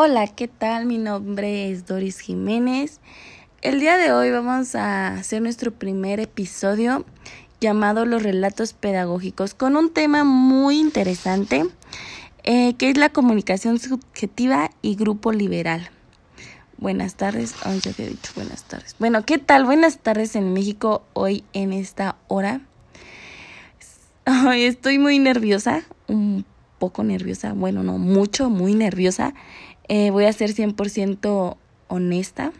Hola, ¿qué tal? Mi nombre es Doris Jiménez. El día de hoy vamos a hacer nuestro primer episodio llamado Los Relatos Pedagógicos con un tema muy interesante eh, que es la comunicación subjetiva y grupo liberal. Buenas tardes, oh, ya había dicho buenas tardes. Bueno, ¿qué tal? Buenas tardes en México hoy en esta hora. Hoy estoy muy nerviosa, un poco nerviosa, bueno, no mucho, muy nerviosa. Eh, voy a ser 100% honesta.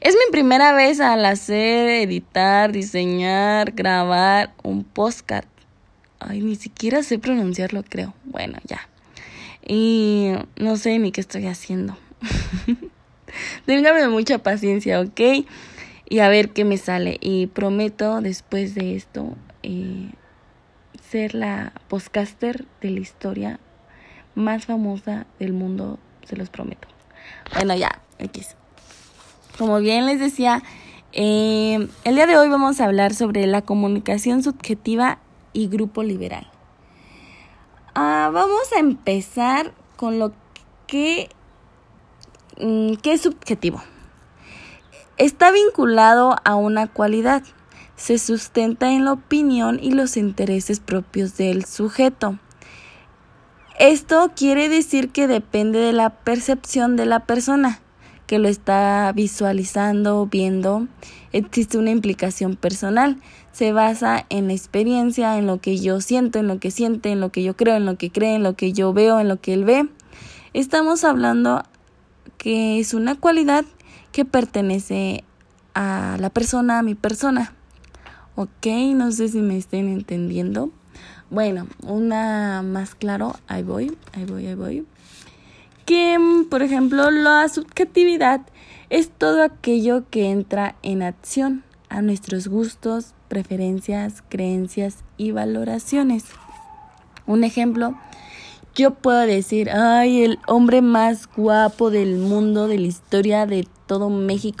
Es mi primera vez al hacer, editar, diseñar, grabar un postcard. Ay, ni siquiera sé pronunciarlo, creo. Bueno, ya. Y no sé ni qué estoy haciendo. Téngame mucha paciencia, ¿ok? Y a ver qué me sale. Y prometo después de esto eh, ser la postcaster de la historia más famosa del mundo, se los prometo. Bueno, ya, X. Como bien les decía, eh, el día de hoy vamos a hablar sobre la comunicación subjetiva y grupo liberal. Ah, vamos a empezar con lo que, mm, que es subjetivo. Está vinculado a una cualidad. Se sustenta en la opinión y los intereses propios del sujeto. Esto quiere decir que depende de la percepción de la persona que lo está visualizando, viendo. Existe una implicación personal. Se basa en la experiencia, en lo que yo siento, en lo que siente, en lo que yo creo, en lo que cree, en lo que yo veo, en lo que él ve. Estamos hablando que es una cualidad que pertenece a la persona, a mi persona. Ok, no sé si me estén entendiendo. Bueno, una más claro, ahí voy, ahí voy, ahí voy. Que, por ejemplo, la subjetividad es todo aquello que entra en acción a nuestros gustos, preferencias, creencias y valoraciones. Un ejemplo, yo puedo decir, ay, el hombre más guapo del mundo, de la historia de todo México